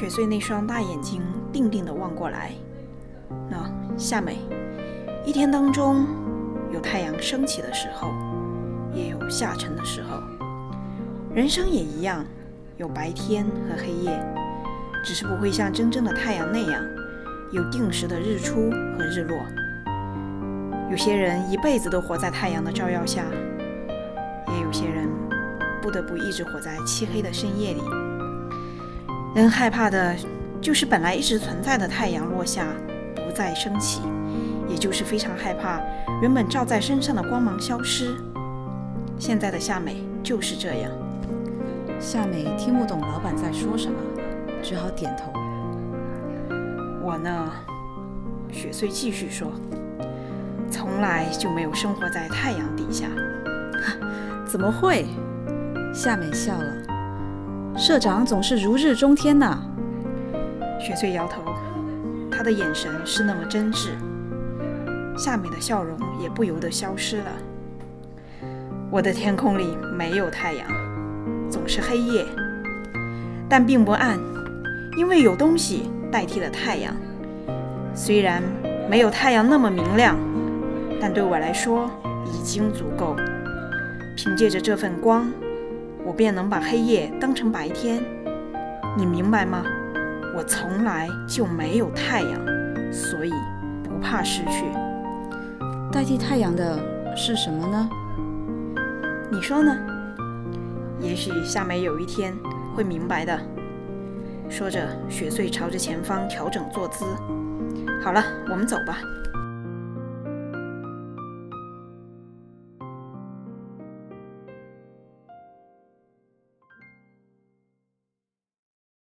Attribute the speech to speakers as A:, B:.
A: 雪穗那双大眼睛定定地望过来。那夏美，一天当中有太阳升起的时候，也有下沉的时候。人生也一样，有白天和黑夜，只是不会像真正的太阳那样，有定时的日出和日落。有些人一辈子都活在太阳的照耀下，也有些人不得不一直活在漆黑的深夜里。人害怕的，就是本来一直存在的太阳落下，不再升起，也就是非常害怕原本照在身上的光芒消失。现在的夏美就是这样。
B: 夏美听不懂老板在说什么，只好点头。
A: 我呢，雪穗继续说。从来就没有生活在太阳底下，
B: 怎么会？夏美笑了。社长总是如日中天呐。
A: 雪穗摇头，他的眼神是那么真挚。夏美的笑容也不由得消失了。我的天空里没有太阳，总是黑夜，但并不暗，因为有东西代替了太阳。虽然没有太阳那么明亮。但对我来说已经足够。凭借着这份光，我便能把黑夜当成白天。你明白吗？我从来就没有太阳，所以不怕失去。
B: 代替太阳的是什么呢？
A: 你说呢？也许夏美有一天会明白的。说着，雪穗朝着前方调整坐姿。好了，我们走吧。